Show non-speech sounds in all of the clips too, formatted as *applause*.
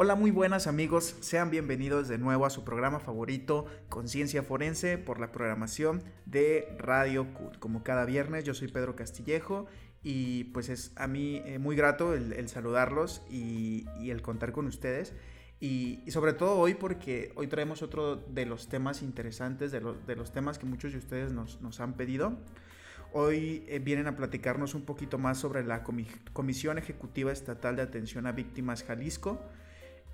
Hola, muy buenas amigos, sean bienvenidos de nuevo a su programa favorito, Conciencia Forense, por la programación de Radio CUT. Como cada viernes, yo soy Pedro Castillejo y pues es a mí eh, muy grato el, saludarlos y, el contar con ustedes. Y, sobre todo hoy porque hoy traemos otro de los temas interesantes, de, de los temas que muchos de ustedes nos, nos han pedido. Hoy eh, vienen a platicarnos un poquito más sobre la Comisión Ejecutiva Estatal de Atención a Víctimas Jalisco.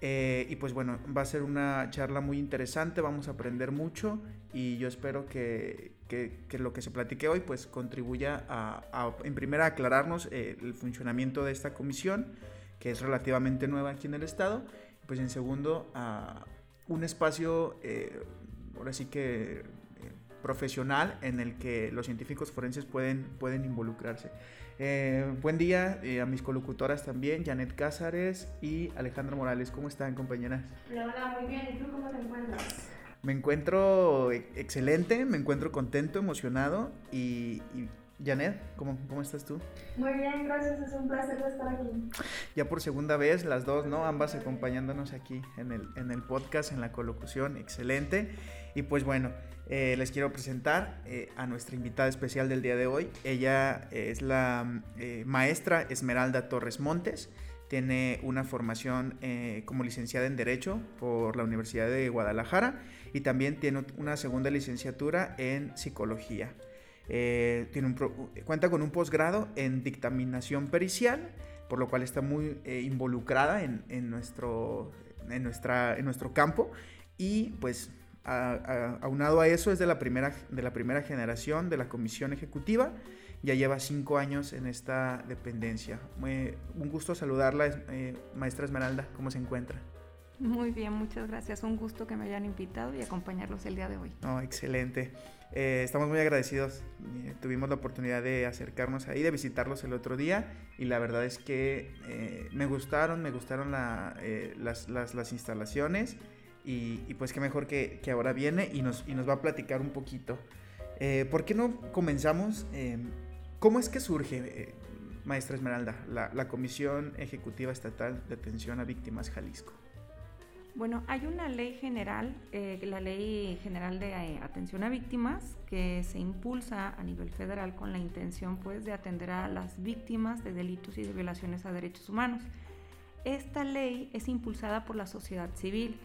Eh, y pues bueno, va a ser una charla muy interesante, vamos a aprender mucho y yo espero que, que, lo que se platique hoy pues contribuya a, en primera, aclararnos eh, el funcionamiento de esta comisión, que es relativamente nueva aquí en el estado, pues en segundo, a un espacio, eh, ahora sí que profesional en el que los científicos forenses pueden, pueden involucrarse. Eh, buen día eh, a mis colocutoras también, Janet Cázares y Alejandra Morales. ¿Cómo están, compañeras? Hola, muy bien. ¿Y tú cómo te encuentras? Me encuentro excelente, me encuentro contento, emocionado y, Janet, ¿cómo, ¿cómo, estás tú? Muy bien, gracias, es un placer estar aquí. Ya por segunda vez, las dos, ¿no? Ambas acompañándonos aquí en el, en el podcast, en la colocución, excelente. Y pues bueno, eh, les quiero presentar eh, a nuestra invitada especial del día de hoy. Ella eh, es la maestra Esmeralda Torres Montes. Tiene una formación como licenciada en Derecho por la Universidad de Guadalajara y también tiene una segunda licenciatura en Psicología. tiene cuenta con un posgrado en dictaminación pericial, por lo cual está muy involucrada en, en, nuestro, en, nuestra, en nuestro campo y pues aunado a eso es de la, primera, de la primera generación de la comisión ejecutiva, ya lleva cinco años en esta dependencia. un gusto saludarla, eh, maestra Esmeralda, ¿cómo se encuentra? Muy bien, muchas gracias. Un gusto que me hayan invitado y acompañarlos el día de hoy. No, excelente. Eh, estamos muy agradecidos. Eh, tuvimos la oportunidad de acercarnos ahí, de visitarlos el otro día y la verdad es que me gustaron, me gustaron las, las, las instalaciones y, pues qué mejor que, que, ahora viene y nos, y nos va a platicar un poquito. Eh, ¿Por qué no comenzamos? Eh, ¿Cómo es que surge, eh, maestra Esmeralda, la, la, Comisión Ejecutiva Estatal de Atención a Víctimas Jalisco? Bueno, hay una ley general, la Ley General de Atención a Víctimas, que se impulsa a nivel federal con la intención pues, de atender a las víctimas de delitos y de violaciones a derechos humanos. Esta ley es impulsada por la sociedad civil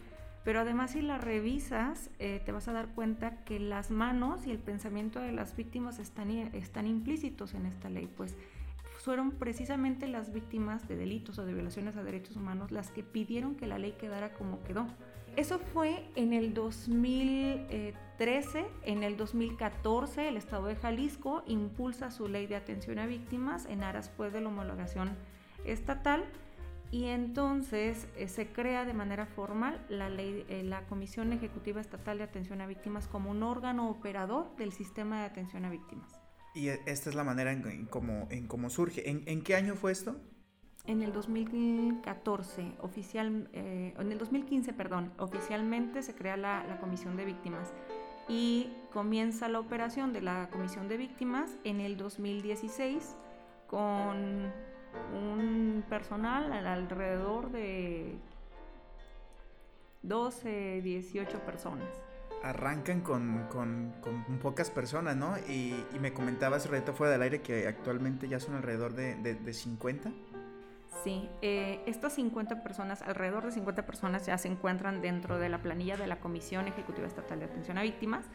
pero además si la revisas, eh, te vas a dar cuenta que las manos y el pensamiento de las víctimas están, están implícitos en esta ley, pues fueron precisamente las víctimas de delitos o de violaciones a derechos humanos las que pidieron que la ley quedara como quedó. Eso fue en el 2013, en el 2014 el Estado de Jalisco impulsa su ley de atención a víctimas en aras pues de la homologación estatal y entonces eh, se crea de manera formal la, ley, eh, la Comisión Ejecutiva Estatal de Atención a Víctimas como un órgano operador del sistema de atención a víctimas. Y e, esta es la manera en, cómo, en cómo surge. ¿En, qué año fue esto? En el 2014, oficial, eh, en el 2015, perdón, oficialmente se crea la, la Comisión de Víctimas y comienza la operación de la Comisión de Víctimas en el 2016 con personal alrededor de 12, 18 personas. Arrancan con, con, pocas personas, ¿no? Y, me comentabas ahorita fuera del aire que actualmente ya son alrededor de, de, 50. Sí, eh, estas 50 personas, alrededor de 50 personas ya se encuentran dentro de la planilla de la Comisión Ejecutiva Estatal de Atención a Víctimas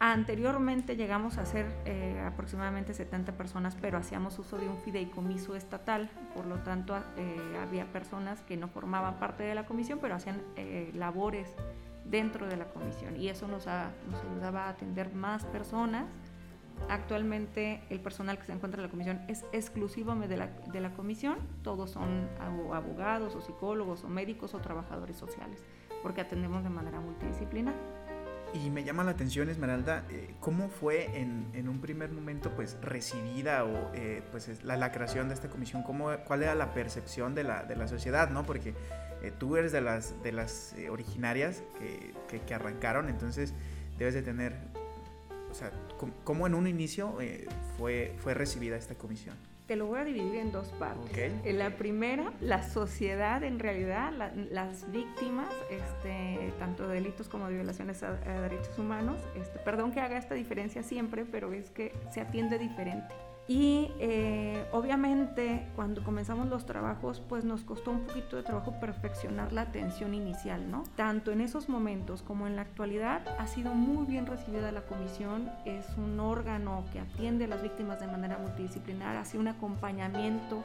Anteriormente llegamos a ser eh, aproximadamente 70 personas, pero hacíamos uso de un fideicomiso estatal, por lo tanto eh, había personas que no formaban parte de la comisión, pero hacían eh, labores dentro de la comisión y eso nos, nos, ayudaba a atender más personas. Actualmente el personal que se encuentra en la comisión es exclusivo de la, de la comisión, todos son abogados o psicólogos o médicos o trabajadores sociales, porque atendemos de manera multidisciplinar. Y me llama la atención, Esmeralda, eh, cómo fue en, en, un primer momento pues recibida o eh, pues la, la, creación de esta comisión, cómo, cuál era la percepción de la, de la sociedad, ¿no? Porque eh, tú eres de las, de las originarias que, que, arrancaron, entonces debes de tener, o sea, ¿cómo, en un inicio fue, fue recibida esta comisión? Te lo voy a dividir en dos partes. En la primera, la sociedad, en realidad, la- las víctimas, este, tanto de delitos como de violaciones a, a derechos humanos. Este, perdón que haga esta diferencia siempre, pero es que se atiende diferente. Y eh, obviamente cuando comenzamos los trabajos, pues nos costó un poquito de trabajo perfeccionar la atención inicial, ¿no? Tanto en esos momentos como en la actualidad ha sido muy bien recibida la comisión. Es un órgano que atiende a las víctimas de manera multidisciplinar, hace un acompañamiento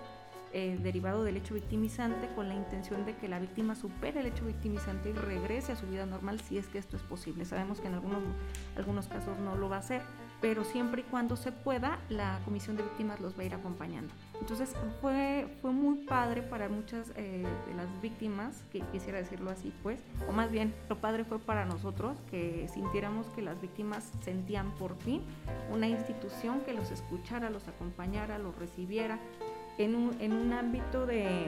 eh, derivado del hecho victimizante con la intención de que la víctima supere el hecho victimizante y regrese a su vida normal si es que esto es posible. Sabemos que en algunos, algunos casos no lo va a hacer, pero siempre y cuando se pueda, la Comisión de Víctimas los va a ir acompañando. Entonces fue, fue muy padre para muchas eh, de las víctimas, que quisiera decirlo así, pues, o más bien, lo padre fue para nosotros que sintiéramos que las víctimas sentían por fin una institución que los escuchara, los acompañara, los recibiera en un, en un ámbito de,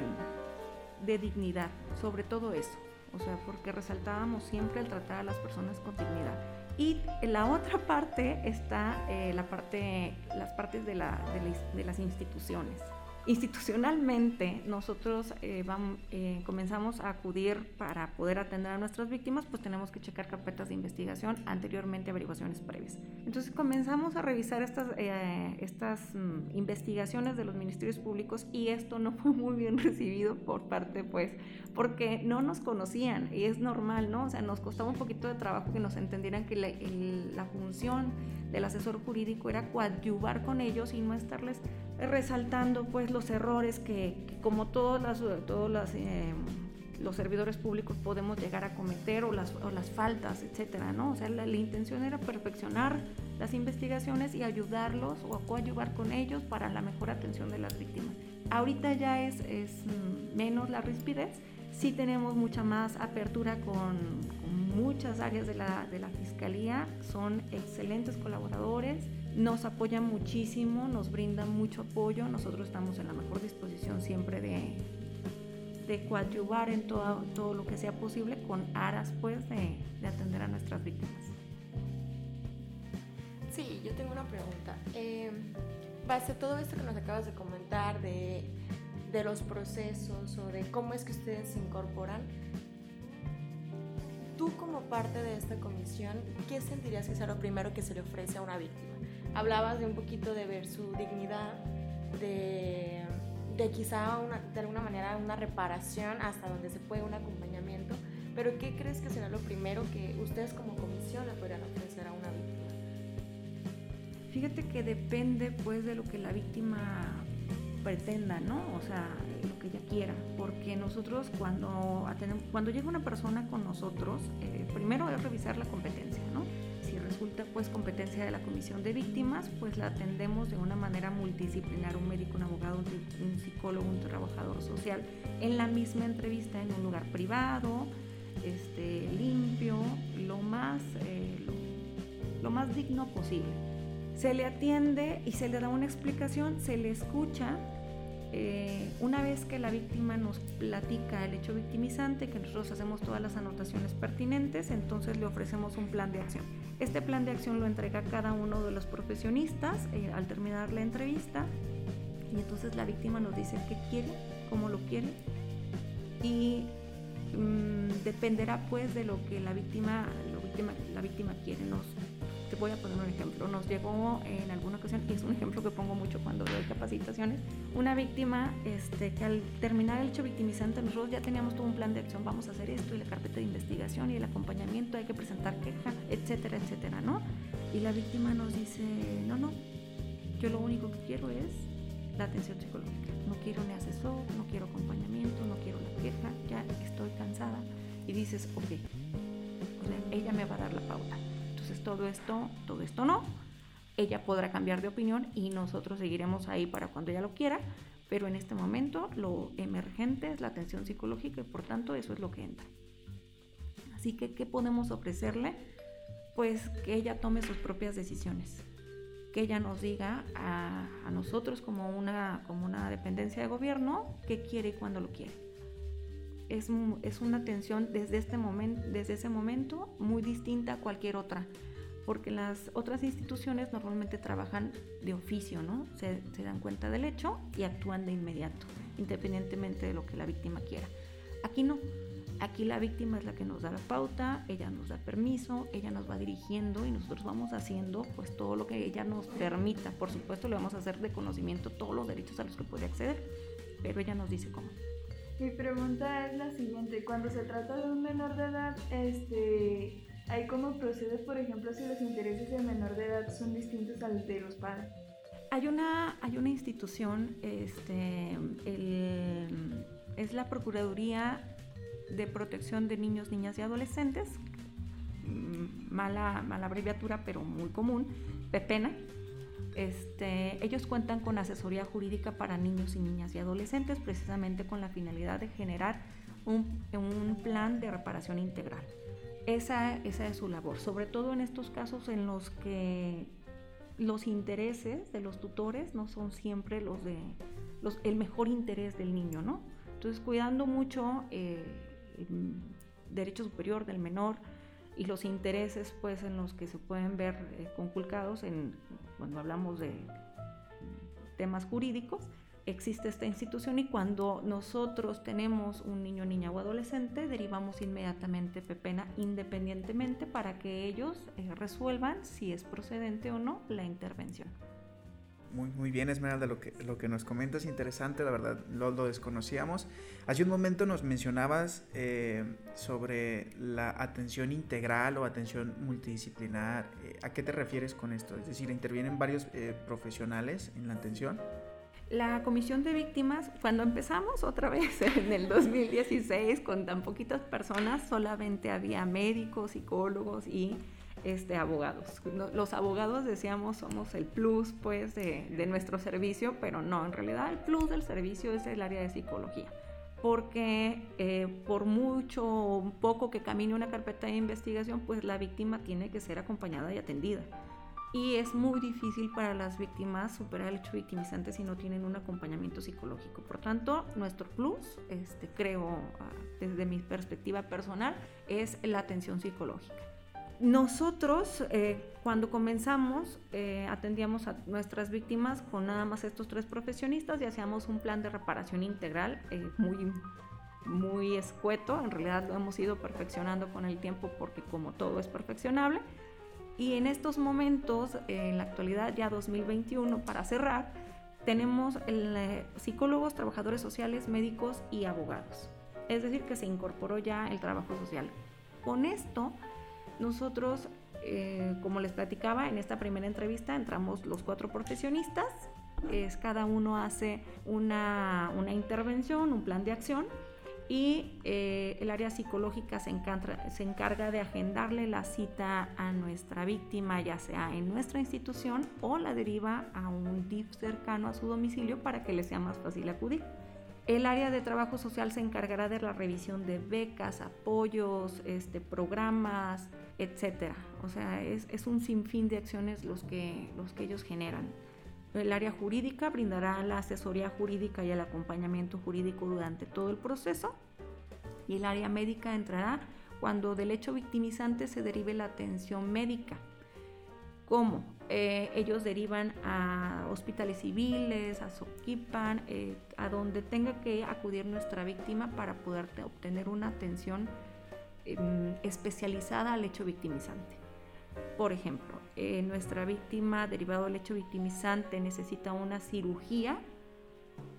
de dignidad, sobre todo eso. O sea, porque resaltábamos siempre el tratar a las personas con dignidad. Y en la otra parte está eh, la parte, las partes de, la- de la- de las instituciones. Institucionalmente, nosotros eh, vam- eh, comenzamos a acudir para poder atender a nuestras víctimas, pues tenemos que checar carpetas de investigación, anteriormente averiguaciones previas. Entonces comenzamos a revisar estas, eh, estas mm, investigaciones de los ministerios públicos y esto no fue muy bien *laughs* recibido por parte, pues, porque no nos conocían y es normal, ¿no? O sea, nos costaba un poquito de trabajo que nos entendieran que la, el- la función del asesor jurídico era coadyuvar con ellos y no estarles resaltando, pues, los errores que, como todos, las, todos las, eh, los servidores públicos podemos llegar a cometer o las, o las faltas, etcétera, ¿no? O sea, la, la intención era perfeccionar las investigaciones y ayudarlos o coadyuvar con ellos para la mejor atención de las víctimas. Ahorita ya es, es mm, menos la rispidez, sí tenemos mucha más apertura con, muchas áreas de la, de la Fiscalía, son excelentes colaboradores, nos apoyan muchísimo, nos brindan mucho apoyo, nosotros estamos en la mejor disposición siempre de, de coadyuvar en todo, todo lo que sea posible con aras pues de, de atender a nuestras víctimas. Sí, yo tengo una pregunta. Eh, base todo esto que nos acabas de comentar de, de los procesos o de cómo es que ustedes se incorporan, tú como parte de esta comisión, ¿qué sentirías que sea lo primero que se le ofrece a una víctima? Hablabas de un poquito de ver su dignidad, de, de quizá de alguna manera una reparación hasta donde se puede, un acompañamiento, pero ¿qué crees que será lo primero que ustedes como comisión le podrían ofrecer a una víctima? Fíjate que depende pues de lo que la víctima pretenda, ¿no? O sea, lo que ella quiera, porque nosotros cuando atendemos- cuando llega una persona con nosotros, eh, primero es revisar la competencia, ¿no? Si resulta pues competencia de la comisión de víctimas, pues la atendemos de una manera multidisciplinar, un médico, un abogado, un, un psicólogo, un trabajador social, en la misma entrevista en un lugar privado, este, limpio, lo más, eh, lo- lo más digno posible se le atiende y se le da una explicación, se le escucha. Eh, una vez que la víctima nos platica el hecho victimizante, que nosotros hacemos todas las anotaciones pertinentes, entonces le ofrecemos un plan de acción. Este plan de acción lo entrega cada uno de los profesionistas eh, al terminar la entrevista y entonces la víctima nos dice qué quiere, cómo lo quiere y mm, dependerá pues de lo que la víctima, la víctima quiere. Te voy a poner un ejemplo. Nos llegó en alguna ocasión, y es un ejemplo que pongo mucho cuando doy capacitaciones, una víctima este, que al terminar el hecho victimizante nosotros ya teníamos todo un plan de acción, vamos a hacer esto y la carpeta de investigación y el acompañamiento, hay que presentar queja, etcétera, etcétera, ¿no? Y la víctima nos dice, no, no, yo lo único que quiero es la atención psicológica. No quiero ni asesor, no quiero acompañamiento, no quiero la queja, ya estoy cansada. Y dices, ok, o sea, ella me va a dar la pauta. Entonces todo esto, todo esto no. Ella podrá cambiar de opinión y nosotros seguiremos ahí para cuando ella lo quiera, pero en este momento lo emergente es la atención psicológica y por tanto eso es lo que entra. Así que, ¿qué podemos ofrecerle? Pues que ella tome sus propias decisiones, que ella nos diga a, a nosotros como una, como una dependencia de gobierno qué quiere y cuándo lo quiere. Es, es una atención desde, este momento, desde ese momento muy distinta a cualquier otra, porque las otras instituciones normalmente trabajan de oficio, ¿no? Se, se, dan cuenta del hecho y actúan de inmediato, independientemente de lo que la víctima quiera. Aquí no. Aquí la víctima es la que nos da la pauta, ella nos da permiso, ella nos va dirigiendo y nosotros vamos haciendo pues todo lo que ella nos permita. Por supuesto le vamos a hacer de conocimiento todos los derechos a los que puede acceder, pero ella nos dice cómo. Mi pregunta es la siguiente, cuando se trata de un menor de edad, este, ¿hay cómo procede, por ejemplo, si los intereses del menor de edad son distintos al de los padres? Hay una, hay una institución, este, el, es la Procuraduría de Protección de Niños, Niñas y Adolescentes, mm, mala, mala abreviatura, pero muy común, PEPENA. Este, ellos cuentan con asesoría jurídica para niños y niñas y adolescentes, precisamente con la finalidad de generar un, un plan de reparación integral. Esa, esa es su labor, sobre todo en estos casos en los que los intereses de los tutores no son siempre los de los, el mejor interés del niño, ¿no? Entonces, cuidando mucho eh, derecho superior del menor y los intereses pues en los que se pueden ver eh, conculcados en, cuando hablamos de temas jurídicos, existe esta institución y cuando nosotros tenemos un niño, niña o adolescente, derivamos inmediatamente pepena independientemente para que ellos eh, resuelvan si es procedente o no la intervención. Muy, muy bien, Esmeralda, lo que, lo que nos comentas es interesante, la verdad, lo, lo desconocíamos. Hace un momento nos mencionabas eh, sobre la atención integral o atención multidisciplinar. Eh, ¿A qué te refieres con esto? Es decir, ¿intervienen varios eh, profesionales en la atención? La comisión de víctimas, cuando empezamos otra vez *laughs* en el 2016 con tan poquitas personas, solamente había médicos, psicólogos y este, abogados. Los abogados decíamos somos el plus pues de, de, nuestro servicio, pero no, en realidad el plus del servicio es el área de psicología. Porque eh, por mucho o poco que camine una carpeta de investigación, pues la víctima tiene que ser acompañada y atendida. Y es muy difícil para las víctimas superar el hecho victimizante si no tienen un acompañamiento psicológico. Por tanto, nuestro plus, este, creo, ah, desde mi perspectiva personal, es la atención psicológica. Nosotros, eh, cuando comenzamos, eh, atendíamos a nuestras víctimas con nada más estos tres profesionistas y hacíamos un plan de reparación integral eh, muy, muy escueto. En realidad lo hemos ido perfeccionando con el tiempo porque como todo es perfeccionable. Y en estos momentos, en la actualidad ya 2021, para cerrar, tenemos psicólogos, trabajadores sociales, médicos y abogados. Es decir, que se incorporó ya el trabajo social. Con esto nosotros, eh, como les platicaba, en esta primera entrevista entramos los cuatro profesionistas, es, cada uno hace una, una, intervención, un plan de acción y eh, el área psicológica se encarga, se encarga de agendarle la cita a nuestra víctima, ya sea en nuestra institución o la deriva a un DIF cercano a su domicilio para que le sea más fácil acudir. El área de trabajo social se encargará de la revisión de becas, apoyos, este, programas, etcétera. O sea, es, es, un sinfín de acciones los que, los que ellos generan. El área jurídica brindará la asesoría jurídica y el acompañamiento jurídico durante todo el proceso. Y el área médica entrará cuando del hecho victimizante se derive la atención médica. ¿Cómo? Eh, ellos derivan a hospitales civiles, a Soquipan, eh, a donde tenga que acudir nuestra víctima para poder obtener una atención em, especializada al hecho victimizante. Por ejemplo, eh, nuestra víctima derivado del hecho victimizante necesita una cirugía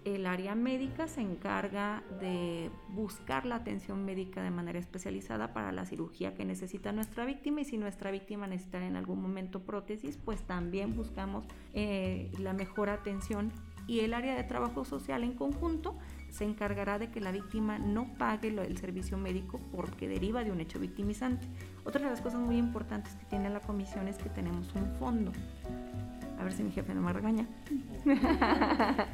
el área médica se encarga de buscar la atención médica de manera especializada para la cirugía que necesita nuestra víctima y si nuestra víctima necesita en algún momento prótesis, pues también buscamos eh, la mejor atención y el área de trabajo social en conjunto se encargará de que la víctima no pague el servicio médico porque deriva de un hecho victimizante. Otra de las cosas muy importantes que tiene la comisión es que tenemos un fondo a ver si mi jefe no me regaña. *laughs*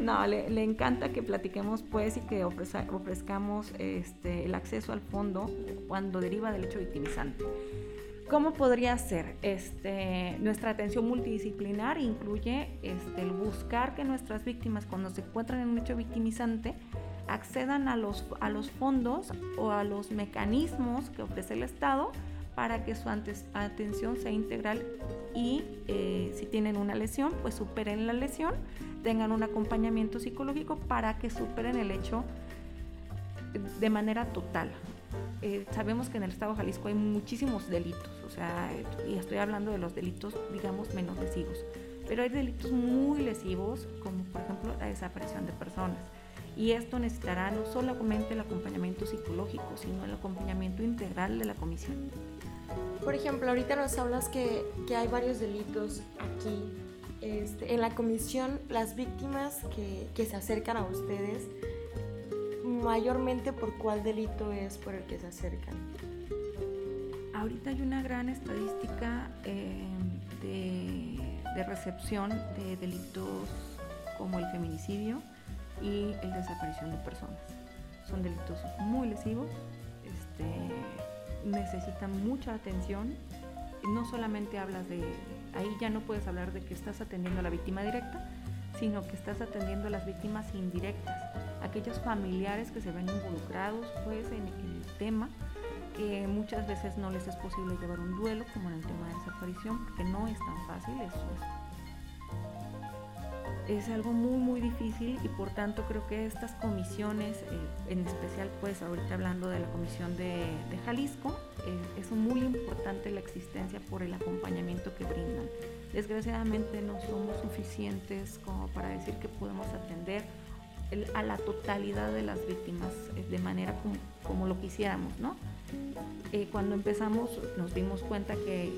no, le, encanta que platiquemos pues y que ofrezcamos este, el acceso al fondo cuando deriva del hecho victimizante. ¿Cómo podría ser? Este, nuestra atención multidisciplinar incluye este, el buscar que nuestras víctimas cuando se encuentran en un hecho victimizante accedan a los, a los fondos o a los mecanismos que ofrece el Estado para que su atención sea integral y eh, si tienen una lesión, pues superen la lesión, tengan un acompañamiento psicológico para que superen el hecho de manera total. Eh, sabemos que en el estado de Jalisco hay muchísimos delitos, o sea, y estoy hablando de los delitos, digamos, menos lesivos, pero hay delitos muy lesivos, como por ejemplo la desaparición de personas. Y esto necesitará no solamente el acompañamiento psicológico, sino el acompañamiento integral de la comisión. Por ejemplo, ahorita nos hablas que, que hay varios delitos aquí. Este, en la comisión, las víctimas que, que, se acercan a ustedes, mayormente por cuál delito es por el que se acercan. Ahorita hay una gran estadística eh, de, de recepción de delitos como el feminicidio y el desaparición de personas. Son delitos muy lesivos, este, necesitan mucha atención. No solamente hablas de, ahí ya no puedes hablar de que estás atendiendo a la víctima directa, sino que estás atendiendo a las víctimas indirectas, aquellos familiares que se ven involucrados pues, en, el tema, que muchas veces no les es posible llevar un duelo, como en el tema de desaparición, porque no es tan fácil, eso es algo muy muy difícil y por tanto creo que estas comisiones, eh, en especial pues ahorita hablando de la comisión de, Jalisco, eh, es muy importante la existencia por el acompañamiento que brindan. Desgraciadamente no somos suficientes como para decir que podemos atender a la totalidad de las víctimas eh, de manera como, lo quisiéramos, ¿no? cuando empezamos nos dimos cuenta que eh,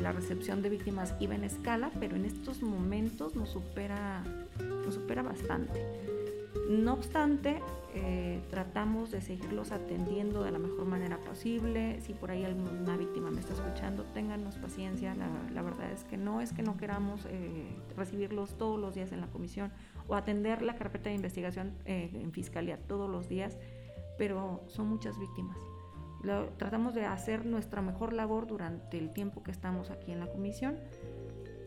la recepción de víctimas iba en escala, pero en estos momentos nos supera, nos supera bastante. No obstante, eh, tratamos de seguirlos atendiendo de la mejor manera posible. Si por ahí alguna víctima me está escuchando, ténganos paciencia. La, verdad es que no es que no queramos eh, recibirlos todos los días en la comisión o atender la carpeta de investigación en fiscalía todos los días, pero son muchas víctimas tratamos de hacer nuestra mejor labor durante el tiempo que estamos aquí en la comisión.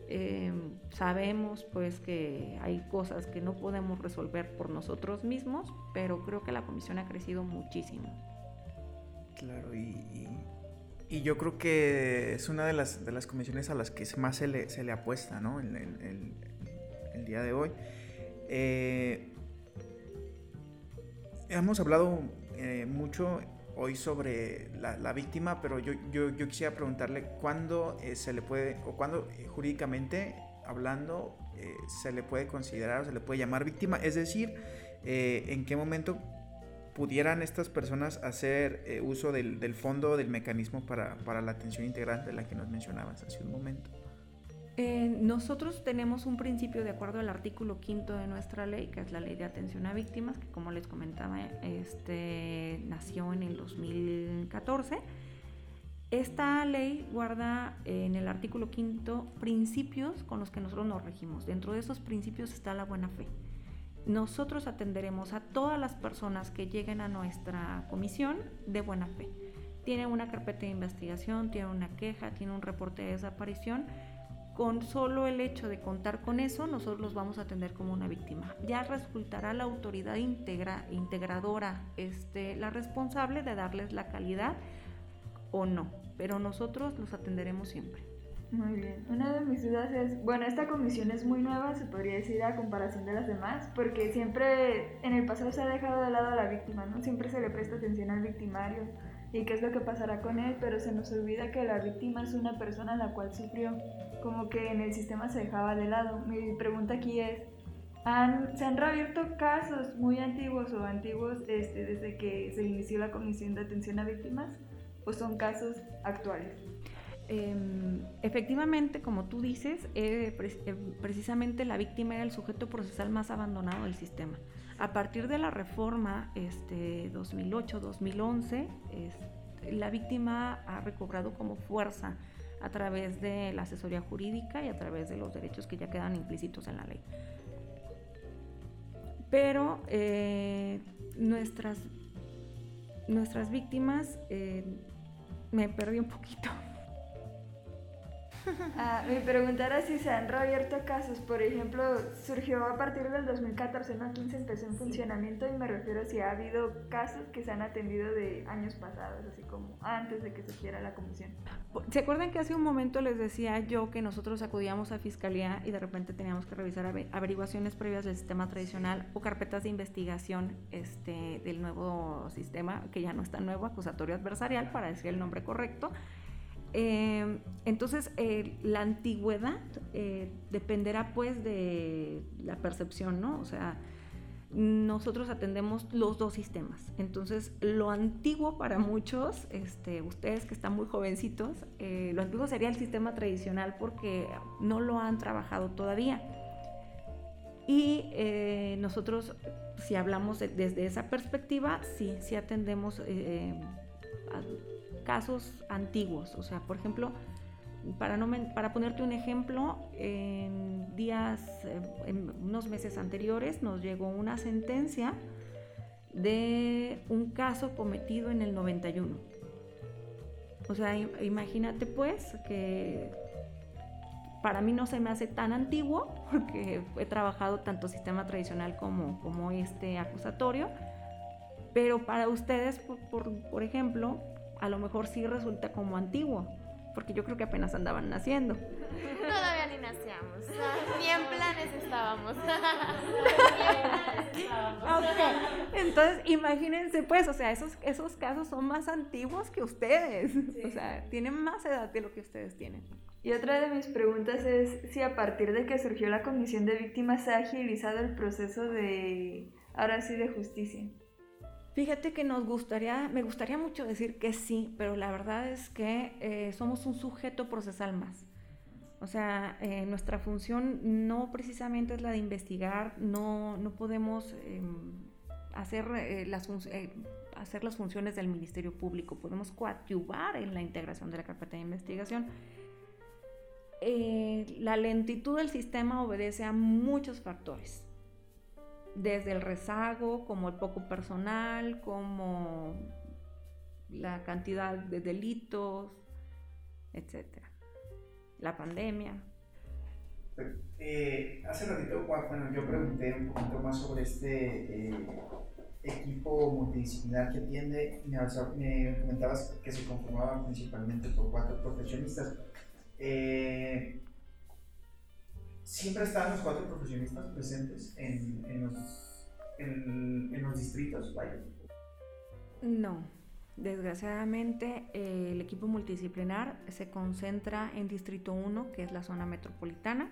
Em, sabemos pues que hay cosas que no podemos resolver por nosotros mismos, pero creo que la comisión ha crecido muchísimo. Claro, y, yo creo que es una de las, de las comisiones a las que más se le, se le apuesta, ¿no? El día de hoy. Eh, hemos hablado eh, mucho hoy sobre la, víctima, pero yo, yo, yo, quisiera preguntarle cuándo eh, se le puede, o cuándo eh, jurídicamente hablando, eh, se le puede considerar o se le puede llamar víctima, es decir, en qué momento pudieran estas personas hacer uso del, del, fondo, del mecanismo para, para la atención integral de la que nos mencionabas hace un momento. Eh, nosotros tenemos un principio de acuerdo al artículo quinto de nuestra ley, que es la ley de atención a víctimas, que como les comentaba, este, nació en el 2014. Esta ley guarda en el artículo quinto principios con los que nosotros nos regimos. Dentro de esos principios está la buena fe. Nosotros atenderemos a todas las personas que lleguen a nuestra comisión de buena fe. Tiene una carpeta de investigación, tiene una queja, tiene un reporte de desaparición con solo el hecho de contar con eso, nosotros los vamos a atender como una víctima. Ya resultará la autoridad integra, integradora este, la responsable de darles la calidad o no, pero nosotros los atenderemos siempre. Muy bien. Una de mis dudas es, bueno, esta comisión es muy nueva, se podría decir a comparación de las demás, porque siempre en el pasado se ha dejado de lado a la víctima, ¿no? Siempre se le presta atención al victimario y qué es lo que pasará con él, pero se nos olvida que la víctima es una persona la cual sufrió, como que en el sistema se dejaba de lado. Mi pregunta aquí es, ¿han, ¿se han reabierto casos muy antiguos o antiguos este, desde que se inició la Comisión de Atención a Víctimas o son casos actuales? Em, efectivamente, como tú dices, eh, eh, precisamente la víctima era el sujeto procesal más abandonado del sistema. A partir de la reforma este, 2008-2011, la víctima ha recobrado como fuerza a través de la asesoría jurídica y a través de los derechos que ya quedan implícitos en la ley. Pero eh, nuestras, nuestras víctimas, me perdí un poquito. Ah, mi pregunta era si se han reabierto casos. Por ejemplo, surgió a partir del 2014, ¿no? 15 empezó en funcionamiento y me refiero a si ha habido casos que se han atendido de años pasados, así como antes de que se quiera la comisión. ¿Se acuerdan que hace un momento les decía yo que nosotros acudíamos a fiscalía y de repente teníamos que revisar averiguaciones previas del sistema tradicional o carpetas de investigación este, del nuevo sistema, que ya no está nuevo, acusatorio adversarial, para decir el nombre correcto? Eh, entonces, eh, la antigüedad eh, dependerá pues de la percepción, ¿no? O sea, nosotros atendemos los dos sistemas. Entonces, lo antiguo para muchos, este, ustedes que están muy jovencitos, lo antiguo sería el sistema tradicional porque no lo han trabajado todavía. Y nosotros, si hablamos desde esa perspectiva, sí, sí atendemos a, casos antiguos. O sea, por ejemplo, para, no para ponerte un ejemplo, en días, eh, en unos meses anteriores nos llegó una sentencia de un caso cometido en el 91. O sea, imagínate pues que para mí no se me hace tan antiguo *laughs* porque he trabajado tanto sistema tradicional como, como este acusatorio, pero para ustedes, por, por ejemplo, a lo mejor sí resulta como antiguo, porque yo creo que apenas andaban naciendo. Todavía ni nacíamos, ni en planes estábamos. *laughs* Entonces, imagínense, pues, o sea, esos, esos casos son más antiguos que ustedes, o sea, tienen más edad de lo que ustedes tienen. Y otra de mis preguntas es si a partir de que surgió la Comisión de Víctimas se ha agilizado el proceso de, ahora sí, de justicia. Fíjate que nos gustaría, me gustaría mucho decir que sí, pero la verdad es que eh, somos un sujeto procesal más. O sea, eh, nuestra función no precisamente es la de investigar, no, no podemos em, hacer, eh, las hacer las funciones del Ministerio Público, podemos coadyuvar en la integración de la carpeta de investigación. la lentitud del sistema obedece a muchos factores desde el rezago, como el poco personal, como la cantidad de delitos, etcétera. La pandemia. Eh, hace ratito, bueno, yo pregunté un poquito más sobre este eh, equipo multidisciplinar que atiende. Me, me, comentabas que se conformaba principalmente por cuatro profesionistas. Eh, ¿Siempre están los cuatro profesionistas presentes en, en, los, en, los, distritos? No. Desgraciadamente, el equipo multidisciplinar se concentra en Distrito 1, que es la zona metropolitana.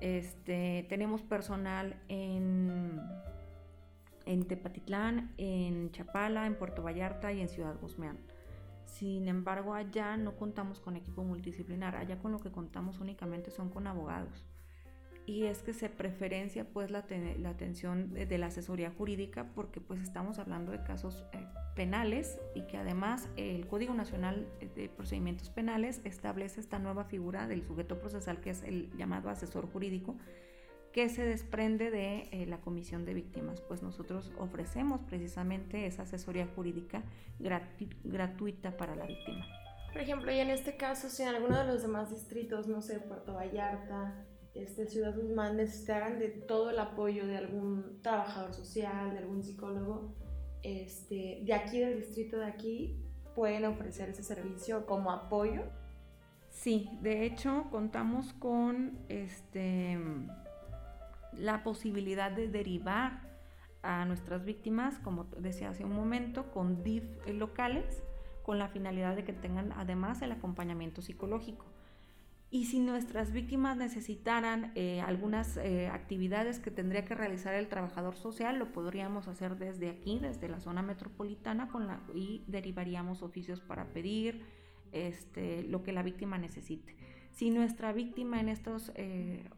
Este, tenemos personal en, en Tepatitlán, en Chapala, en Puerto Vallarta y en Ciudad Guzmán. Sin embargo, allá no contamos con equipo multidisciplinar, allá con lo que contamos únicamente son con abogados. Y es que se preferencia pues la, atención de, la asesoría jurídica porque pues estamos hablando de casos eh, penales y que además el Código Nacional de Procedimientos Penales establece esta nueva figura del sujeto procesal que es el llamado asesor jurídico que se desprende de eh, la Comisión de Víctimas, pues nosotros ofrecemos precisamente esa asesoría jurídica gratuita para la víctima. Por ejemplo, y en este caso, si en alguno de los demás distritos, no sé, Puerto Vallarta, este, Ciudad Guzmán, necesitaran de todo el apoyo de algún trabajador social, de algún psicólogo, este, de aquí, del distrito de aquí, pueden ofrecer ese servicio como apoyo. Sí, de hecho contamos con este la posibilidad de derivar a nuestras víctimas, como decía hace un momento, con DIF locales, con la finalidad de que tengan además el acompañamiento psicológico. Y si nuestras víctimas necesitaran eh, algunas eh, actividades que tendría que realizar el trabajador social, lo podríamos hacer desde aquí, desde la zona metropolitana, con la, y derivaríamos oficios para pedir este, lo que la víctima necesite. Si nuestra víctima en estos eh,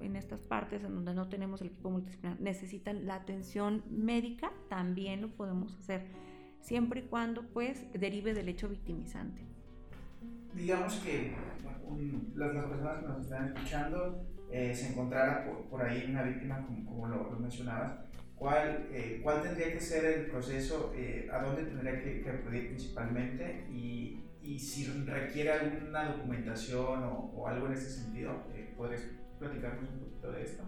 en estas partes en donde no tenemos el equipo multidisciplinar necesitan la atención médica, también lo podemos hacer, siempre y cuando pues derive del hecho victimizante. Digamos que las, personas que nos están escuchando eh, se encontrara por, ahí una víctima, como, lo, mencionabas, ¿cuál, eh, ¿cuál tendría que ser el proceso? Eh, ¿A dónde tendría que, que acudir principalmente? Y y si requiere alguna documentación o, algo en ese sentido, eh, ¿podrías platicarnos un poquito de esto?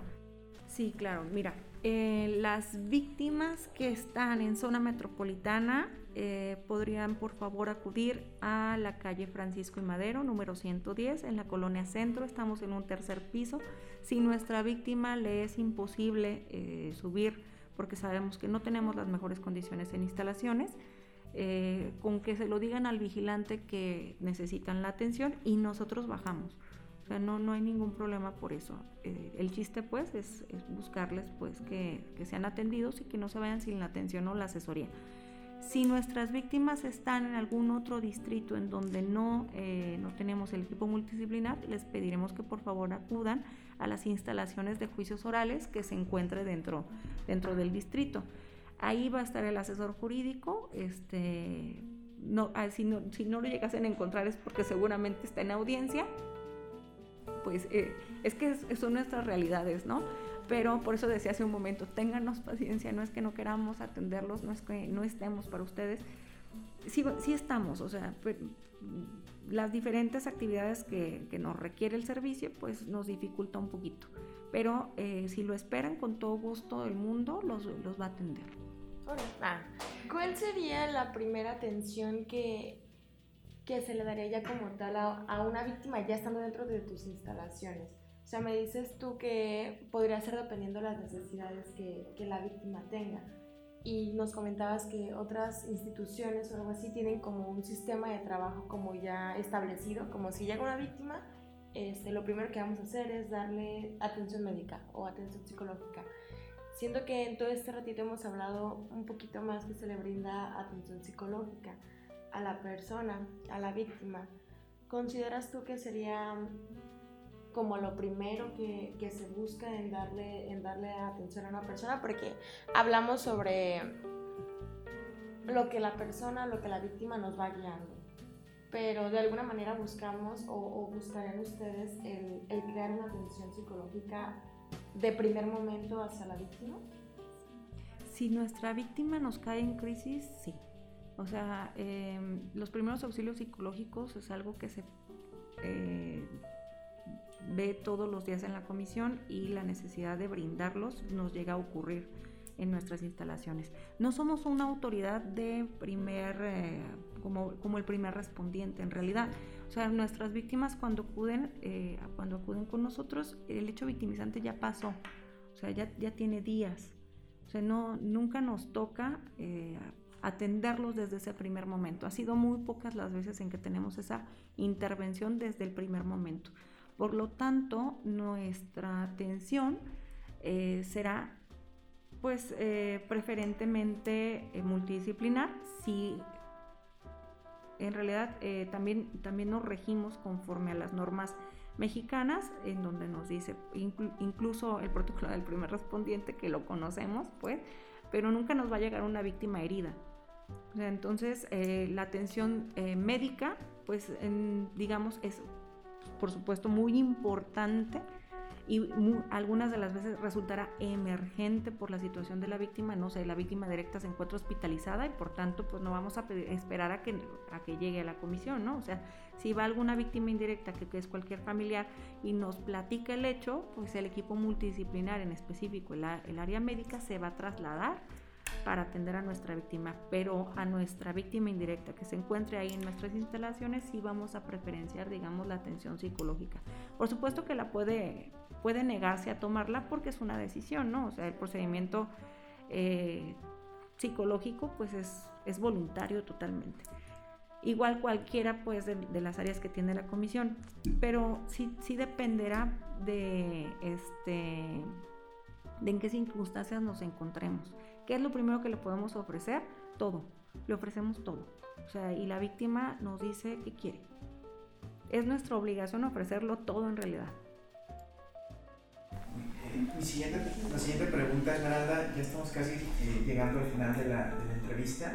Sí, claro. Mira, eh, las víctimas que están en zona metropolitana eh, podrían por favor acudir a la calle Francisco y Madero, número 110, en la colonia Centro. Estamos en un tercer piso. Si nuestra víctima le es imposible eh, subir porque sabemos que no tenemos las mejores condiciones en instalaciones, con que se lo digan al vigilante que necesitan la atención y nosotros bajamos. No, no hay ningún problema por eso. Eh, el chiste pues es, buscarles pues que, que, sean atendidos y que no se vayan sin la atención o la asesoría. Si nuestras víctimas están en algún otro distrito en donde no, eh, no tenemos el equipo multidisciplinar, les pediremos que por favor acudan a las instalaciones de juicios orales que se encuentre dentro, dentro del distrito. Ahí va a estar el asesor jurídico, este, no, ah, si, no, si no lo llegasen a encontrar es porque seguramente está en audiencia pues eh, es que son nuestras realidades, ¿no? Pero por eso decía hace un momento, ténganos paciencia, no es que no queramos atenderlos, no es que no estemos para ustedes, sí, sí estamos, o sea, las diferentes actividades que, que, nos requiere el servicio, pues nos dificulta un poquito. Pero eh, si lo esperan con todo gusto el mundo, los, los va a atender. Ah, ¿Cuál sería la primera atención que que se le daría ya como tal a, una víctima ya estando dentro de tus instalaciones. O sea, me dices tú que podría ser dependiendo de las necesidades que, que la víctima tenga. Y nos comentabas que otras instituciones o algo así tienen como un sistema de trabajo como ya establecido, como si llega una víctima, este, lo primero que vamos a hacer es darle atención médica o atención psicológica. Siento que en todo este ratito hemos hablado un poquito más que se le brinda atención psicológica a la persona, a la víctima, ¿consideras tú que sería como lo primero que, se busca en darle, en darle atención a una persona? Porque hablamos sobre lo que la persona, lo que la víctima nos va guiando. Pero de alguna manera buscamos o, o buscarían ustedes el, el crear una atención psicológica de primer momento hacia la víctima. Si nuestra víctima nos cae en crisis, sí. O sea, em, los primeros auxilios psicológicos es algo que se eh, ve todos los días en la comisión y la necesidad de brindarlos nos llega a ocurrir en nuestras instalaciones. No somos una autoridad de primer, eh, como, como, el primer respondiente en realidad. O sea, nuestras víctimas cuando acuden, eh, cuando acuden con nosotros, el hecho victimizante ya pasó. O sea, ya, ya tiene días. O sea, no, nunca nos toca atenderlos desde ese primer momento. Ha sido muy pocas las veces en que tenemos esa intervención desde el primer momento. Por lo tanto, nuestra atención eh, será pues eh, preferentemente eh, multidisciplinar si en realidad también, también nos regimos conforme a las normas mexicanas, en donde nos dice, incluso el protocolo del primer respondiente, que lo conocemos, pues, pero nunca nos va a llegar una víctima herida entonces, eh, la atención eh, médica, pues, digamos, es, por supuesto, muy importante y algunas de las veces resultará emergente por la situación de la víctima. No sé, la víctima directa se encuentra hospitalizada y por tanto, pues, no vamos a esperar a que, a que llegue a la comisión, ¿no? O sea, si va alguna víctima indirecta, que, es cualquier familiar, y nos platica el hecho, pues el equipo multidisciplinar, en específico el área médica, se va a trasladar para atender a nuestra víctima, pero a nuestra víctima indirecta que se encuentre ahí en nuestras instalaciones sí vamos a preferenciar, digamos, la atención psicológica. Por supuesto que la puede, puede negarse a tomarla porque es una decisión, ¿no? O sea, el procedimiento eh, psicológico pues es, es voluntario totalmente igual cualquiera pues de, de, las áreas que tiene la comisión pero sí, sí dependerá de este de en qué circunstancias nos encontremos ¿Qué es lo primero que le podemos ofrecer? Todo. Le ofrecemos todo. O sea, y la víctima nos dice que quiere. Es nuestra obligación ofrecerlo todo en realidad. Mi siguiente, la siguiente pregunta, Esmeralda, ya estamos casi eh, llegando al final de la, entrevista.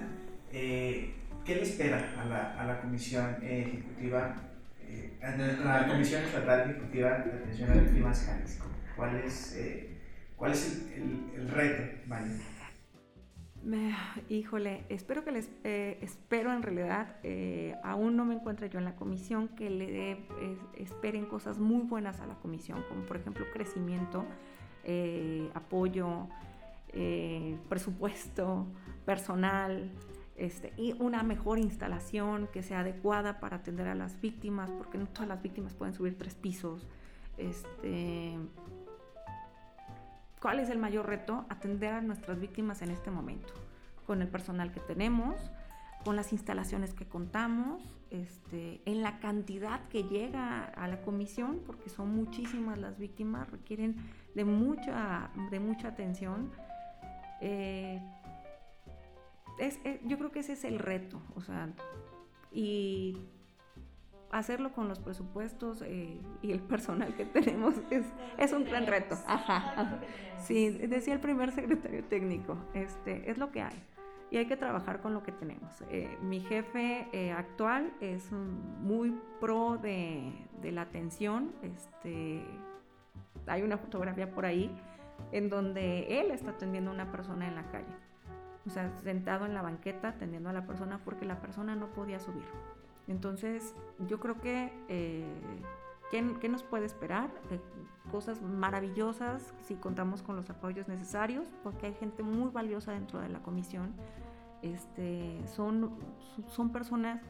Eh, ¿Qué le espera a la, Comisión Ejecutiva, eh, a la Comisión Estatal Ejecutiva de Atención a Víctimas Jalisco? ¿Cuál es, cuál es el, reto? *sighs* Híjole, espero que les, eh, espero en realidad, eh, aún no me encuentro yo en la comisión, que le esperen cosas muy buenas a la comisión, como por ejemplo crecimiento, eh, apoyo, presupuesto, personal, este, y una mejor instalación que sea adecuada para atender a las víctimas, porque no todas las víctimas pueden subir tres pisos. Este, ¿Cuál es el mayor reto? Atender a nuestras víctimas en este momento, con el personal que tenemos, con las instalaciones que contamos, este, en la cantidad que llega a la comisión, porque son muchísimas las víctimas, requieren de mucha, de mucha atención. Eh, yo creo que ese es el reto, o sea, y hacerlo con los presupuestos eh, y el personal que tenemos *laughs* es, es un gran reto. Ajá, Sí, decía el primer secretario técnico, este, es lo que hay y hay que trabajar con lo que tenemos. Eh, mi jefe eh, actual es muy pro de, de, la atención. Este, hay una fotografía por ahí en donde él está atendiendo a una persona en la calle. O sea, sentado en la banqueta atendiendo a la persona porque la persona no podía subir. Entonces, yo creo que, eh, ¿qué, nos puede esperar? cosas maravillosas si contamos con los apoyos necesarios, porque hay gente muy valiosa dentro de la comisión. Este, son, son personas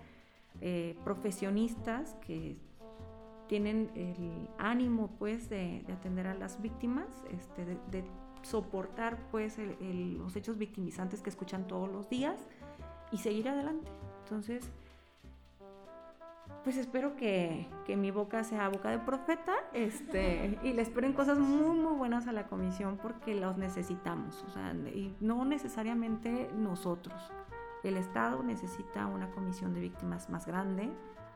eh, profesionistas que tienen el ánimo pues de, atender a las víctimas, este, de, soportar pues los hechos victimizantes que escuchan todos los días y seguir adelante. Entonces, pues espero que, mi boca sea boca de profeta este, y le esperen cosas muy, muy buenas a la comisión porque los necesitamos. O sea, y no necesariamente nosotros. El Estado necesita una comisión de víctimas más grande,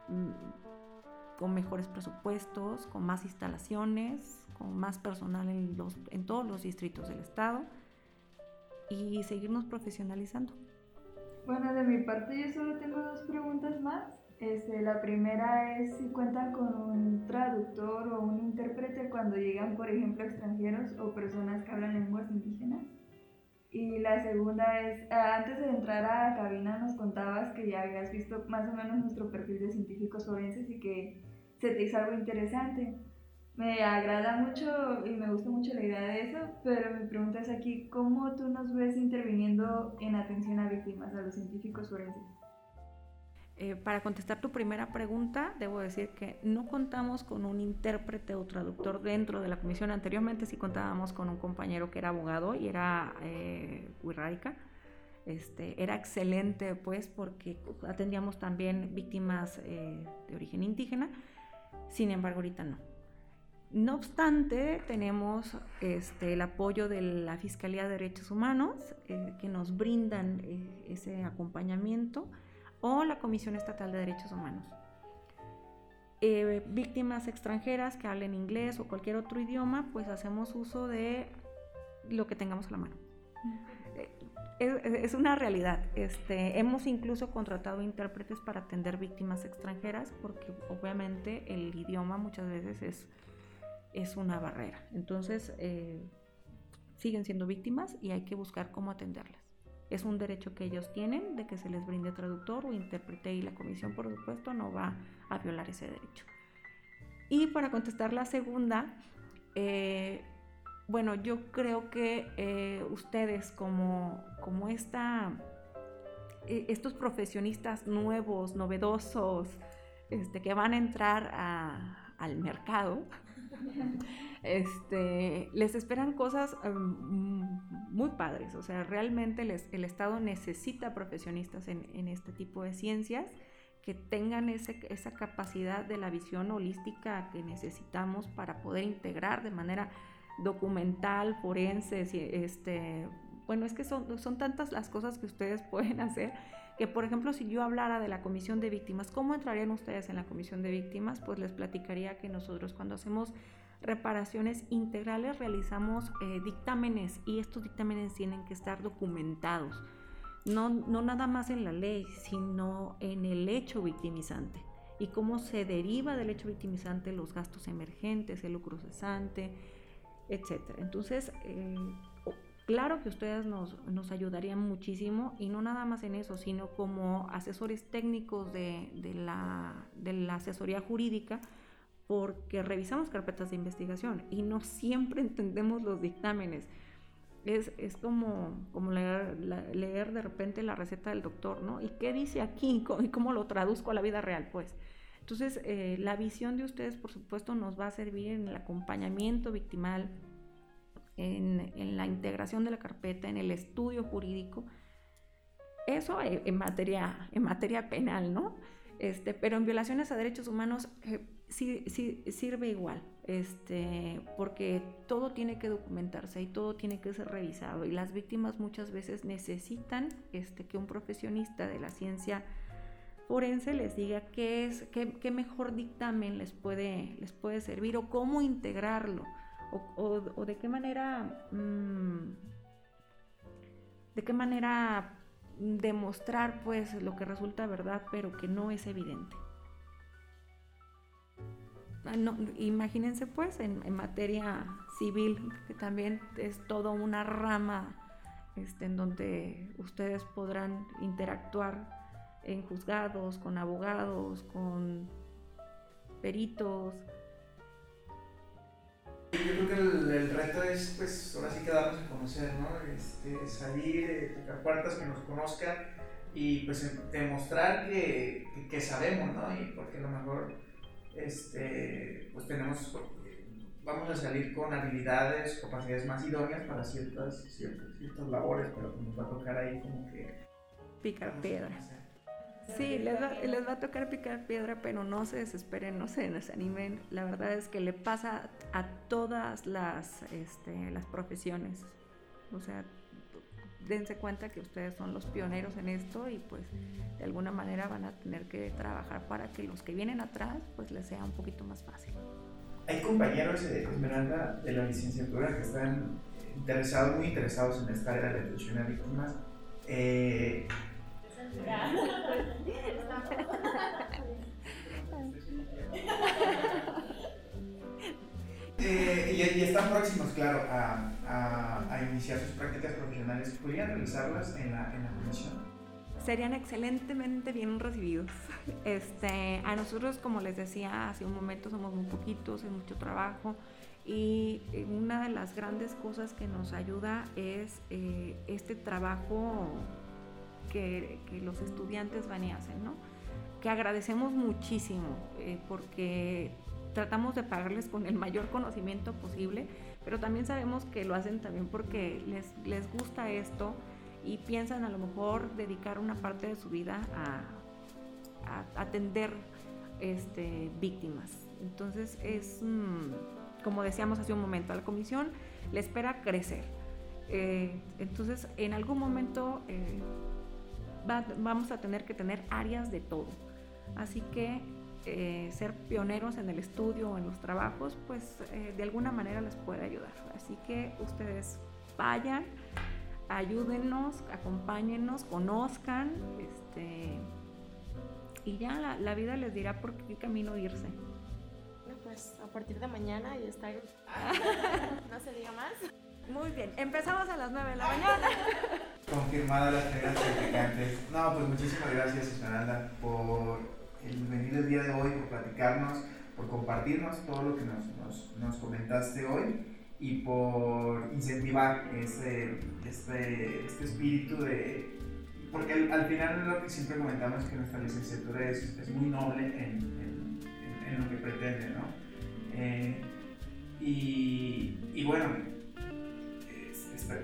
mm, con mejores presupuestos, con más instalaciones, con más personal en, los, en todos los distritos del Estado y seguirnos profesionalizando. Bueno, de mi parte yo solo tengo dos preguntas más. Este, la primera es si cuentan con un traductor o un intérprete cuando llegan, por ejemplo, extranjeros o personas que hablan lenguas indígenas. Y la segunda es, ah, antes de entrar a la cabina nos contabas que ya habías visto más o menos nuestro perfil de científicos forenses y que se te hizo algo interesante. Me agrada mucho y me gusta mucho la idea de eso, pero mi pregunta es aquí, ¿cómo tú nos ves interviniendo en atención a víctimas, a los científicos forenses? Eh, para contestar tu primera pregunta, debo decir que no contamos con un intérprete o traductor dentro de la comisión. Anteriormente sí contábamos con un compañero que era abogado y era eh, Este, era excelente, pues, porque atendíamos también víctimas eh, de origen indígena. Sin embargo, ahorita no. No obstante, tenemos este, el apoyo de la Fiscalía de Derechos Humanos, eh, que nos brindan ese acompañamiento o la Comisión Estatal de Derechos Humanos. Eh, víctimas extranjeras que hablen inglés o cualquier otro idioma, pues hacemos uso de lo que tengamos a la mano. Eh, es, una realidad. Este, hemos incluso contratado intérpretes para atender víctimas extranjeras porque obviamente el idioma muchas veces es, es una barrera. Entonces, eh, siguen siendo víctimas y hay que buscar cómo atenderlas. Es un derecho que ellos tienen de que se les brinde traductor o intérprete y la comisión, por supuesto, no va a violar ese derecho. Y para contestar la segunda, eh, bueno, yo creo que eh, ustedes como, como esta, e, estos profesionistas nuevos, novedosos, este, que van a entrar al mercado, este, les esperan cosas em, muy padres. O sea, realmente el Estado necesita profesionistas en, este tipo de ciencias que tengan esa capacidad de la visión holística que necesitamos para poder integrar de manera documental, forense, este, bueno, es que son, son tantas las cosas que ustedes *laughs* pueden hacer que, por ejemplo, si yo hablara de la comisión de víctimas, ¿cómo entrarían ustedes en la comisión de víctimas? Pues les platicaría que nosotros cuando hacemos reparaciones integrales realizamos eh, dictámenes y estos dictámenes tienen que estar documentados, no, no nada más en la ley, sino en el hecho victimizante y cómo se deriva del hecho victimizante los gastos emergentes, el lucro cesante, etc. Entonces, eh, Claro que ustedes nos, nos, ayudarían muchísimo y no nada más en eso, sino como asesores técnicos de, de, la, de la asesoría jurídica, porque revisamos carpetas de investigación y no siempre entendemos los dictámenes. Es, es como, como leer, leer, de repente la receta del doctor, ¿no? ¿Y qué dice aquí? ¿Y cómo lo traduzco a la vida real? Pues. Entonces, eh, la visión de ustedes, por supuesto, nos va a servir en el acompañamiento victimal, en, la integración de la carpeta, en el estudio jurídico. Eso en, materia, en materia penal, ¿no? Este, pero en violaciones a derechos humanos eh, sí, sirve igual, este, porque todo tiene que documentarse y todo tiene que ser revisado. Y las víctimas muchas veces necesitan este, que un profesionista de la ciencia forense les diga qué mejor dictamen les puede, les puede servir o cómo integrarlo o, de qué manera, mm, de qué manera demostrar pues lo que resulta verdad pero que no es evidente. Ah, imagínense pues en, materia civil, que también es toda una rama este, en donde ustedes podrán interactuar en juzgados, con abogados, con peritos, yo creo que el, reto es, pues, ahora sí que darnos a conocer, ¿no? Este, salir, eh, tocar puertas, que nos conozcan y, pues, demostrar que, que, sabemos, ¿no? Y porque a lo mejor, este, pues, tenemos, vamos a salir con habilidades, capacidades más idóneas para ciertas, ciertas, ciertas labores, pero nos va a tocar ahí como que... Picar piedras. Sí, les va, les va a tocar picar piedra, pero no se desesperen, no se desanimen. La verdad es que le pasa a todas las, este, las profesiones. O sea, dense cuenta que ustedes son los pioneros en esto y pues de alguna manera van a tener que trabajar para que los que vienen atrás pues les sea un poquito más fácil. Hay compañeros de Esmeralda de la licenciatura que están interesados, muy interesados en esta área de atención a víctimas. Eh, *laughs* eh, y, están próximos, claro, a, a, iniciar sus prácticas profesionales. ¿Podrían realizarlas en la, en la comisión? Serían excelentemente bien recibidos. Este, a nosotros, como les decía hace un momento, somos muy poquitos, hay mucho trabajo. Y una de las grandes cosas que nos ayuda es eh, este trabajo que, los estudiantes van y hacen, ¿no? Que agradecemos muchísimo eh, porque tratamos de pagarles con el mayor conocimiento posible, pero también sabemos que lo hacen también porque les, les gusta esto y piensan a lo mejor dedicar una parte de su vida a, atender este, víctimas. Entonces es, mm, como decíamos hace un momento, a la comisión le espera crecer. Eh, entonces, en algún momento eh, vamos a tener que tener áreas de todo. Así que eh, ser pioneros en el estudio o en los trabajos, pues eh, de alguna manera les puede ayudar. Así que ustedes vayan, ayúdennos, acompáñennos, conozcan, este, y ya la, la, vida les dirá por qué camino irse. Pues a partir de mañana y está, *laughs* *laughs* no se diga más. Muy bien, empezamos a las 9 de la mañana. *laughs* Confirmada las reglas practicantes. No, pues muchísimas gracias Esmeralda por el venir el día de hoy, por platicarnos, por compartirnos todo lo que nos, nos, comentaste hoy y por incentivar ese, este, este espíritu de... Porque al, final lo que siempre comentamos es que nuestra licenciatura es, es muy noble en, en, en, lo que pretende, ¿no? Eh, y, y bueno,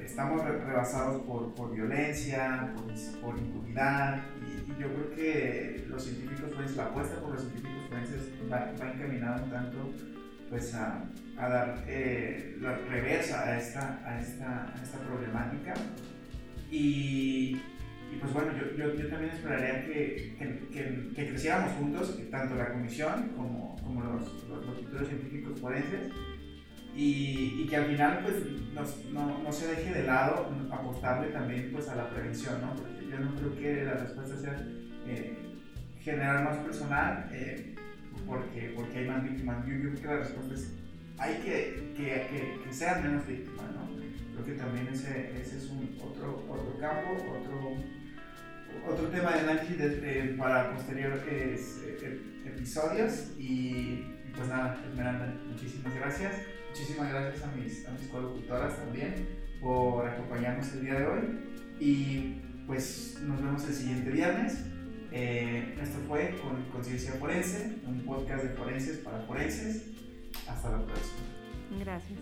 estamos rebasados por, por violencia, por, por impunidad, y, yo creo que los científicos forenses, la apuesta por los científicos forenses va, va encaminada un tanto pues, a, a dar eh, la reversa a esta, a esta, a esta problemática. Y, y, pues bueno, yo, yo, yo también esperaría que, que, que, creciéramos juntos, tanto la comisión como, como los, los, los científicos forenses, y, y, que al final pues no, no, se deje de lado apostarle también pues a la prevención, ¿no? Porque yo no creo que la respuesta sea eh, generar más personal eh, porque, porque hay más víctimas. Yo, creo que la respuesta es hay que, que, que, sean menos víctimas, ¿no? creo que también ese, ese es un otro, otro campo, otro, otro tema de análisis de, para posteriores eh, episodios. Y, pues nada, Esmeralda, muchísimas gracias. Muchísimas gracias a mis, a mis colocutoras también por acompañarnos el día de hoy. Y pues nos vemos el siguiente viernes. Eh, esto fue con Conciencia Forense, un podcast de forenses para forenses. Hasta la próxima. Gracias.